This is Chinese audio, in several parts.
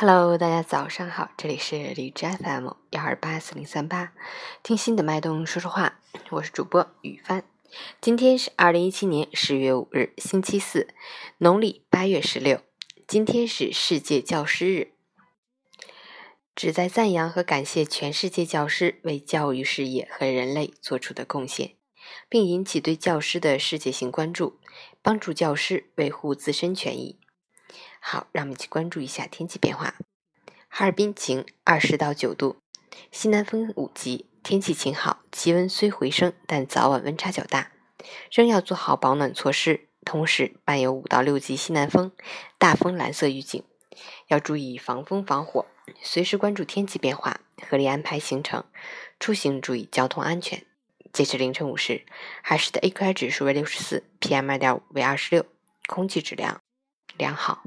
Hello，大家早上好，这里是荔枝 FM 幺二八四零三八，听心的脉动说说话，我是主播雨帆。今天是二零一七年十月五日，星期四，农历八月十六。今天是世界教师日，旨在赞扬和感谢全世界教师为教育事业和人类做出的贡献，并引起对教师的世界性关注，帮助教师维护自身权益。好，让我们去关注一下天气变化。哈尔滨晴，二十到九度，西南风五级，天气晴好，气温虽回升，但早晚温差较大，仍要做好保暖措施。同时伴有五到六级西南风，大风蓝色预警，要注意防风防火，随时关注天气变化，合理安排行程，出行注意交通安全。截至凌晨五时，海市的 AQI 指数为六十四，PM 二点五为二十六，空气质量良好。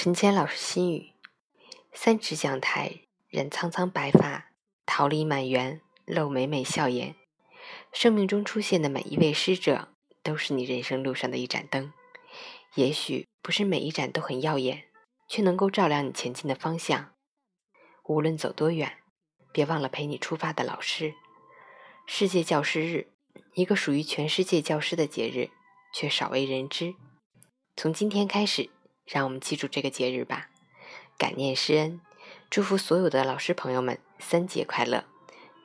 陈谦老师心语：三尺讲台，染苍苍白发，桃李满园，露美美笑颜。生命中出现的每一位师者，都是你人生路上的一盏灯。也许不是每一盏都很耀眼，却能够照亮你前进的方向。无论走多远，别忘了陪你出发的老师。世界教师日，一个属于全世界教师的节日，却少为人知。从今天开始。让我们记住这个节日吧，感念师恩，祝福所有的老师朋友们三节快乐，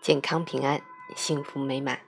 健康平安，幸福美满。